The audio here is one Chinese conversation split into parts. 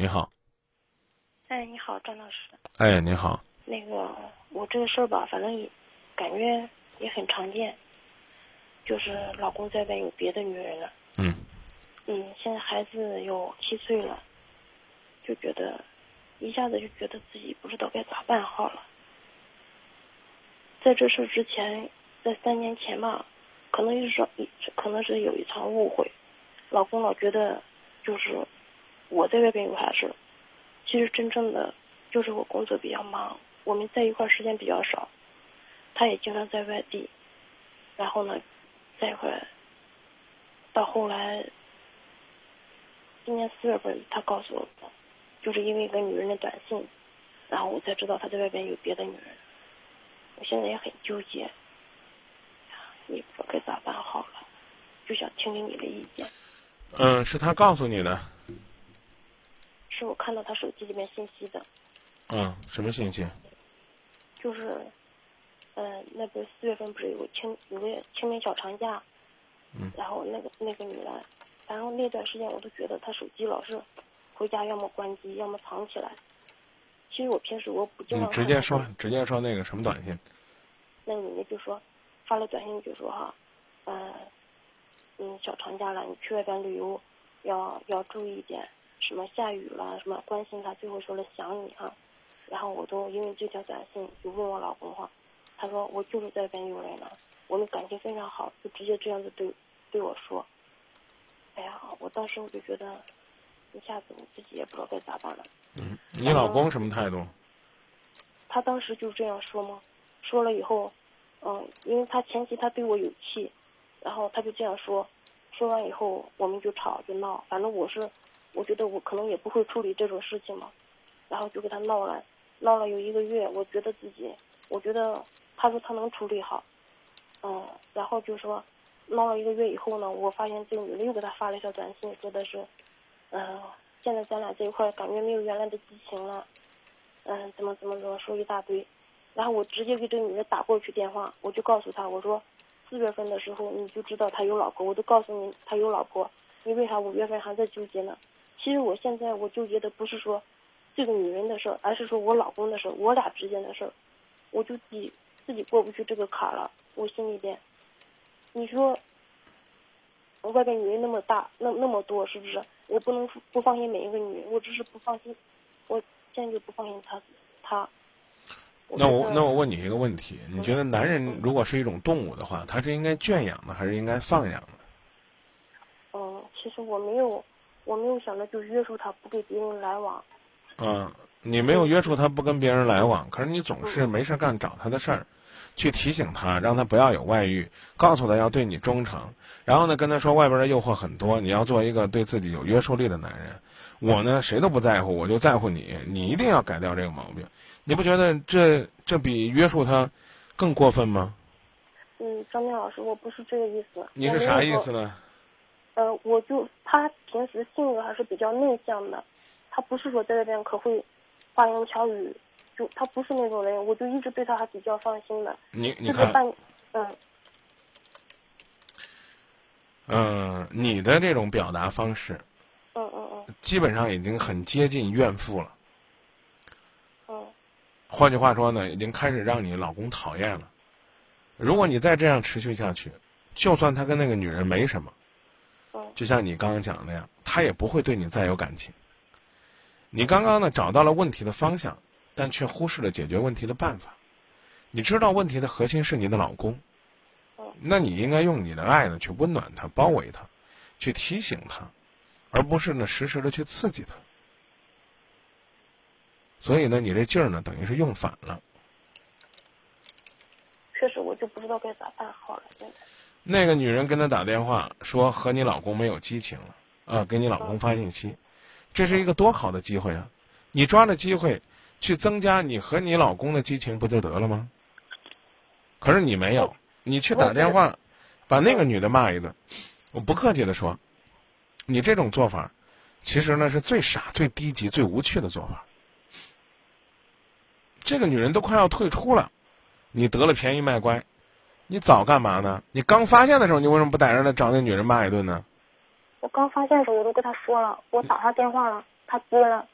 你好。哎，你好，张老师。哎，你好。那个，我这个事儿吧，反正也感觉也很常见，就是老公在外有别的女人了。嗯。嗯，现在孩子有七岁了，就觉得一下子就觉得自己不知道该咋办好了。在这事之前，在三年前吧，可能是说，可能是有一场误会，老公老觉得就是我在外边有啥事其实真正的就是我工作比较忙，我们在一块时间比较少，他也经常在外地，然后呢，在一块，到后来，今年四月份他告诉我的，就是因为一个女人的短信，然后我才知道他在外边有别的女人，我现在也很纠结，也不知道该咋办好了，就想听听你的意见。嗯，是他告诉你的。他手机里面信息的。嗯，什么信息？就是，呃，那不是四月份不是有个清有个清明小长假？嗯。然后那个那个女的，然后那段时间我都觉得她手机老是回家要么关机，要么藏起来。其实我平时我不经常。你直接说，直接说那个什么短信。那个女的就说，发了短信就说哈，嗯，嗯，小长假了，你去外边旅游要要注意一点。什么下雨了？什么关心他？最后说了想你啊，然后我都因为这条短信就问我老公哈，他说我就是在外边有人了，我们感情非常好，就直接这样子对对我说。哎呀，我当时我就觉得，一下子我自己也不知道该咋办了。嗯，你老公什么态度？他当时就这样说吗？说了以后，嗯，因为他前期他对我有气，然后他就这样说，说完以后我们就吵就闹，反正我是。我觉得我可能也不会处理这种事情嘛，然后就跟他闹了，闹了有一个月，我觉得自己，我觉得他说他能处理好，嗯，然后就说闹了一个月以后呢，我发现这个女的又给他发了一条短信，说的是，嗯，现在咱俩这一块感觉没有原来的激情了，嗯，怎么怎么怎么说一大堆，然后我直接给这女的打过去电话，我就告诉他，我说四月份的时候你就知道他有老婆，我都告诉你他有老婆，你为啥五月份还在纠结呢？其实我现在我纠结的不是说这个女人的事儿，而是说我老公的事儿，我俩之间的事儿，我就自己自己过不去这个坎了。我心里边，你说外边女人那么大，那那么多，是不是？我不能不放心每一个女人，我只是不放心，我坚决不放心他他。那我那我问你一个问题，你觉得男人如果是一种动物的话，他是应该圈养的还是应该放养的？嗯，其实我没有。我没有想着就约束他不跟别人来往。嗯，你没有约束他不跟别人来往，可是你总是没事干找他的事儿，去提醒他，让他不要有外遇，告诉他要对你忠诚，然后呢跟他说外边的诱惑很多，你要做一个对自己有约束力的男人。我呢谁都不在乎，我就在乎你，你一定要改掉这个毛病。你不觉得这这比约束他更过分吗？嗯，张明老师，我不是这个意思。你是啥意思呢？呃，我就他平时性格还是比较内向的，他不是说在这边可会花言巧语，就他不是那种人，我就一直对他还比较放心的。你你看，嗯，嗯，你的这种表达方式，嗯嗯嗯，基本上已经很接近怨妇了。嗯，换句话说呢，已经开始让你老公讨厌了。如果你再这样持续下去，就算他跟那个女人没什么。就像你刚刚讲的那样，他也不会对你再有感情。你刚刚呢找到了问题的方向，但却忽视了解决问题的办法。你知道问题的核心是你的老公，那你应该用你的爱呢去温暖他、包围他，去提醒他，而不是呢时时的去刺激他。所以呢，你这劲儿呢等于是用反了。确实，我就不知道该咋办好了，现在。那个女人跟他打电话说和你老公没有激情了，啊，给你老公发信息，这是一个多好的机会啊！你抓着机会去增加你和你老公的激情不就得了吗？可是你没有，你去打电话，把那个女的骂一顿。我不客气的说，你这种做法，其实呢是最傻、最低级、最无趣的做法。这个女人都快要退出了，你得了便宜卖乖。你早干嘛呢？你刚发现的时候，你为什么不逮着那找那女人骂一顿呢？我刚发现的时候，我都跟他说了，我打他电话了，他接了，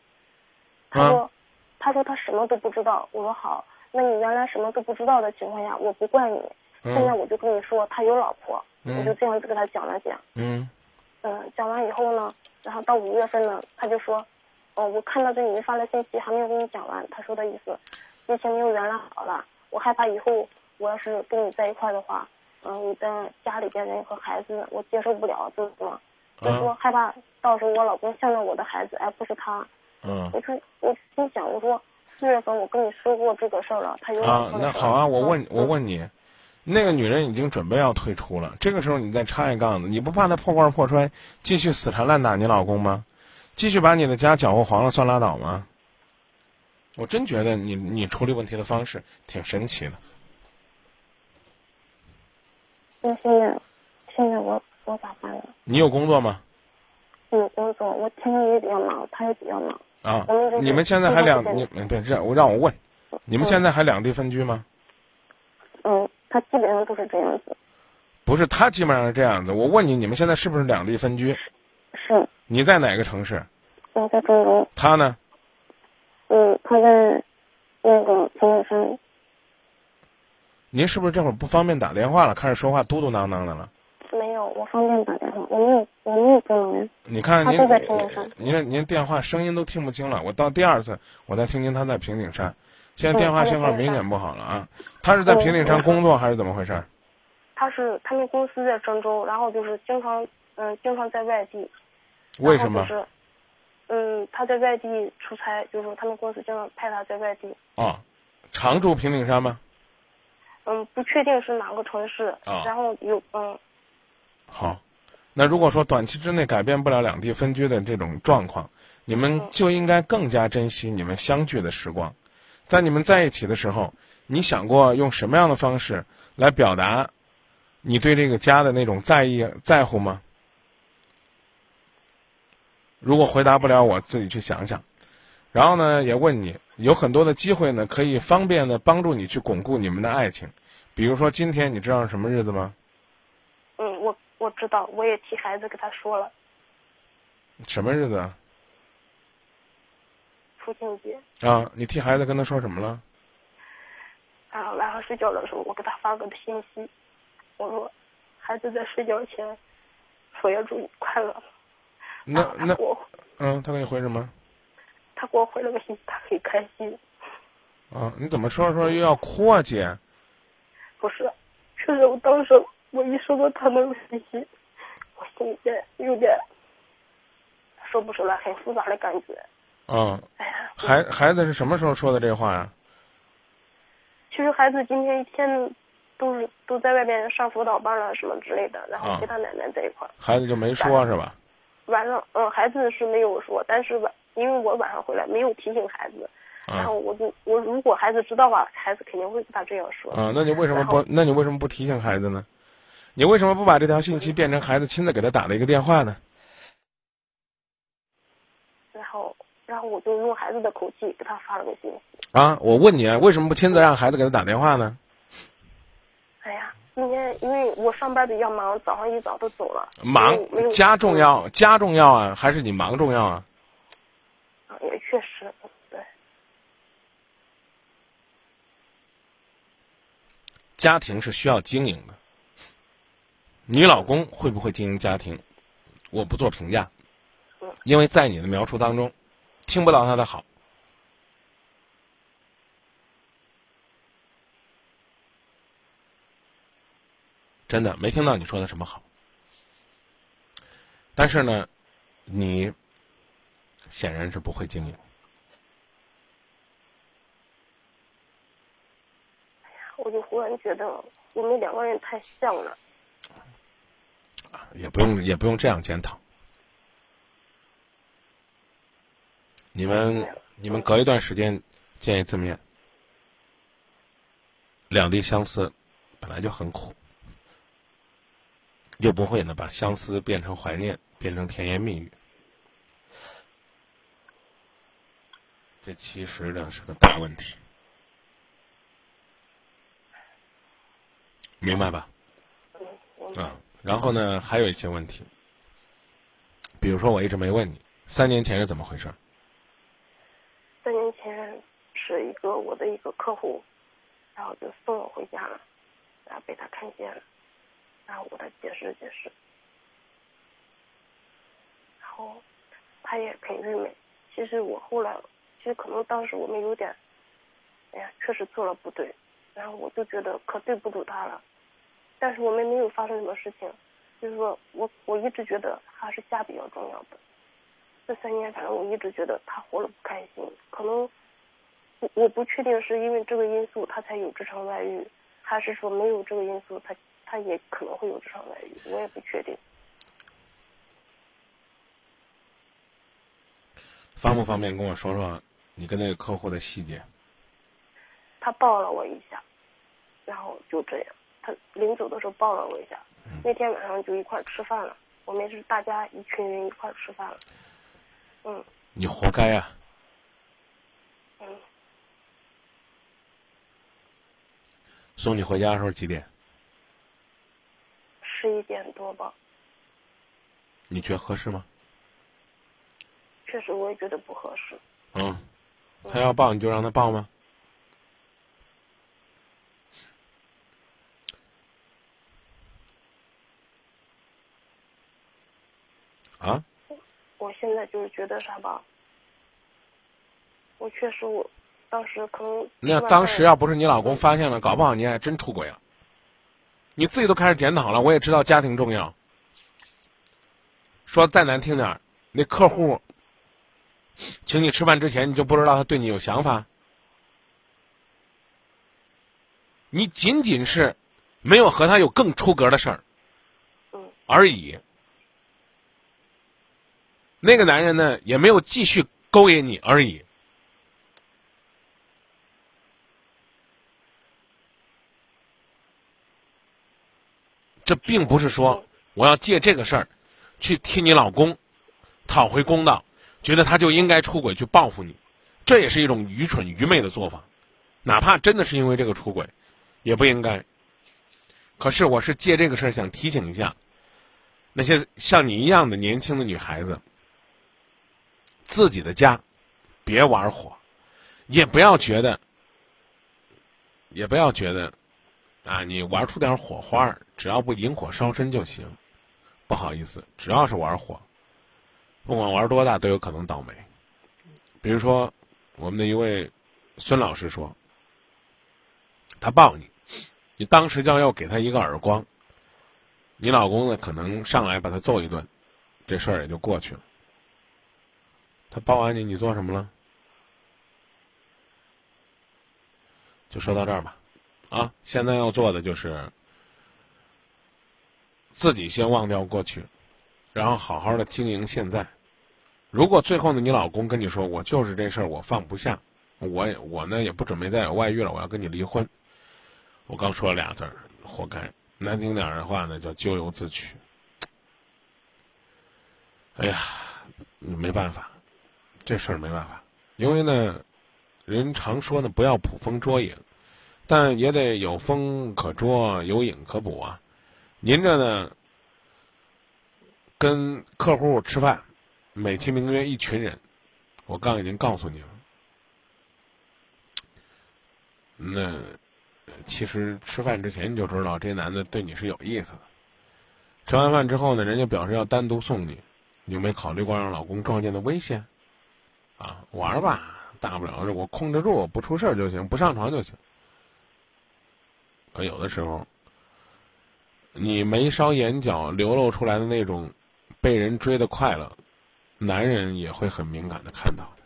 他说，他说他什么都不知道。我说好，那你原来什么都不知道的情况下，我不怪你。现在我就跟你说，他有老婆，我就这样子跟他讲了讲。嗯。嗯，讲完以后呢，然后到五月份呢，他就说，哦，我看到这你发的信息还没有跟你讲完。他说的意思，疫情没有原来好了，我害怕以后我要是跟你在一块的话，嗯，你的家里边人和孩子我接受不了，就是说，就说害怕到时候我老公向着我的孩子，而不是他。嗯。我说，我心想，我说四月份我跟你说过这个事儿了，他有啊，那好啊，我问，我问你。那个女人已经准备要退出了，这个时候你再插一杠子，你不怕她破罐破摔，继续死缠烂打你老公吗？继续把你的家搅和黄了算拉倒吗？我真觉得你你处理问题的方式挺神奇的。那现在，现在我我咋办呢？你有工作吗？有工作，我天天也比较忙，他也比较忙。啊，你们现在还两你不是这我让我问，你们现在还两地分居吗？嗯。他基本上都是这样子，不是他基本上是这样子。我问你，你们现在是不是两地分居？是。你在哪个城市？我在郑州。他呢？嗯，他在那个平顶山。您是不是这会儿不方便打电话了？开始说话嘟嘟囔囔的了。没有，我方便打电话，我没有，我没有功能。你看您。您您电话声音都听不清了。我到第二次，我才听清他在平顶山。现在电话信号明显不好了啊！他是在平顶山工作还是怎么回事？他是他们公司在郑州，然后就是经常嗯经常在外地。为什么？就是嗯他在外地出差，就是他们公司经常派他在外地。啊，常住平顶山吗？嗯，不确定是哪个城市。啊。然后有嗯。好，那如果说短期之内改变不了两地分居的这种状况，你们就应该更加珍惜你们相聚的时光。在你们在一起的时候，你想过用什么样的方式来表达你对这个家的那种在意、在乎吗？如果回答不了，我自己去想想。然后呢，也问你，有很多的机会呢，可以方便的帮助你去巩固你们的爱情。比如说，今天你知道是什么日子吗？嗯，我我知道，我也替孩子给他说了。什么日子？父亲节啊！你替孩子跟他说什么了？啊，晚上睡觉的时候，我给他发个信息，我说：“孩子在睡觉前，说要祝你快乐。”那那我嗯，他给你回什么？他给我回了个信息，他很开心。啊，你怎么说着说着又要哭啊，姐？不是，确实我当时我一收到他那个信息，我心里边有点说不出来，很复杂的感觉。嗯，孩孩子是什么时候说的这话呀？其实孩子今天一天都是都在外边上辅导班了，什么之类的，然后跟他奶奶在一块儿。孩子就没说是吧？晚上，嗯，孩子是没有说，但是晚，因为我晚上回来没有提醒孩子，然后我就我如果孩子知道吧，孩子肯定会跟他这样说。啊，那你为什么不？那你为什么不提醒孩子呢？你为什么不把这条信息变成孩子亲自给他打的一个电话呢？然后。然后我就用孩子的口气给他发了个信息。啊，我问你，为什么不亲自让孩子给他打电话呢？哎呀，今天因为我上班比较忙，早上一早都走了。忙，家重要，家重要啊，还是你忙重要啊？啊，也确实，对。家庭是需要经营的。你老公会不会经营家庭？我不做评价，因为在你的描述当中。听不到他的好，真的没听到你说的什么好。但是呢，你显然是不会经营。哎呀，我就忽然觉得我们两个人太像了。也不用，也不用这样检讨。你们你们隔一段时间见一次面，两地相思本来就很苦，又不会呢把相思变成怀念，变成甜言蜜语，这其实呢是个大问题，明白吧？啊，然后呢还有一些问题，比如说我一直没问你，三年前是怎么回事？三年前是一个我的一个客户，然后就送我回家了，然后被他看见了，然后我给他解释解释，然后他也很郁闷。其实我后来，其实可能当时我们有点，哎呀，确实做了不对，然后我就觉得可对不住他了，但是我们没有发生什么事情，就是说我我一直觉得还是家比较重要的。这三年，反正我一直觉得他活得不开心，可能我我不确定是因为这个因素他才有这场外遇，还是说没有这个因素他他也可能会有这场外遇，我也不确定。方不方便跟我说说你跟那个客户的细节？他抱了我一下，然后就这样。他临走的时候抱了我一下，那天晚上就一块吃饭了。我们是大家一群人一块吃饭了。嗯，你活该呀！嗯，送你回家的时候几点？十一点多吧。你觉得合适吗？确实，我也觉得不合适。嗯，他要抱你就让他抱吗？啊？我现在就是觉得啥吧，我确实我当时可能那当时要不是你老公发现了，搞不好你还真出轨了。你自己都开始检讨了，我也知道家庭重要。说再难听点那客户请你吃饭之前，你就不知道他对你有想法？你仅仅是没有和他有更出格的事儿，嗯，而已。那个男人呢，也没有继续勾引你而已。这并不是说我要借这个事儿去替你老公讨回公道，觉得他就应该出轨去报复你，这也是一种愚蠢愚昧的做法。哪怕真的是因为这个出轨，也不应该。可是我是借这个事儿想提醒一下那些像你一样的年轻的女孩子。自己的家，别玩火，也不要觉得，也不要觉得，啊，你玩出点火花，只要不引火烧身就行。不好意思，只要是玩火，不管玩多大都有可能倒霉。比如说，我们的一位孙老师说，他抱你，你当时就要给他一个耳光，你老公呢可能上来把他揍一顿，这事儿也就过去了。他抱完你，你做什么了？就说到这儿吧，啊，现在要做的就是自己先忘掉过去，然后好好的经营现在。如果最后呢，你老公跟你说我就是这事儿我放不下，我也我呢也不准备再有外遇了，我要跟你离婚。我刚说了俩字儿，活该。难听点的话呢，叫咎由自取。哎呀，没办法。这事儿没办法，因为呢，人常说呢，不要捕风捉影，但也得有风可捉，有影可捕啊。您这呢，跟客户吃饭，美其名曰一群人，我刚已经告诉你了，那其实吃饭之前你就知道这男的对你是有意思的。吃完饭之后呢，人家表示要单独送你，你有没考虑过让老公撞见的危险？啊，玩吧，大不了是我控制住，不出事儿就行，不上床就行。可有的时候，你眉梢眼角流露出来的那种被人追的快乐，男人也会很敏感的看到的。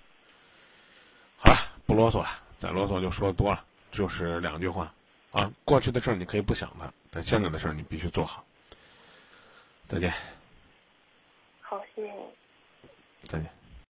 好了，不啰嗦了，再啰嗦就说多了，就是两句话啊。过去的事儿你可以不想它，但现在的事儿你必须做好。再见。好，谢谢你。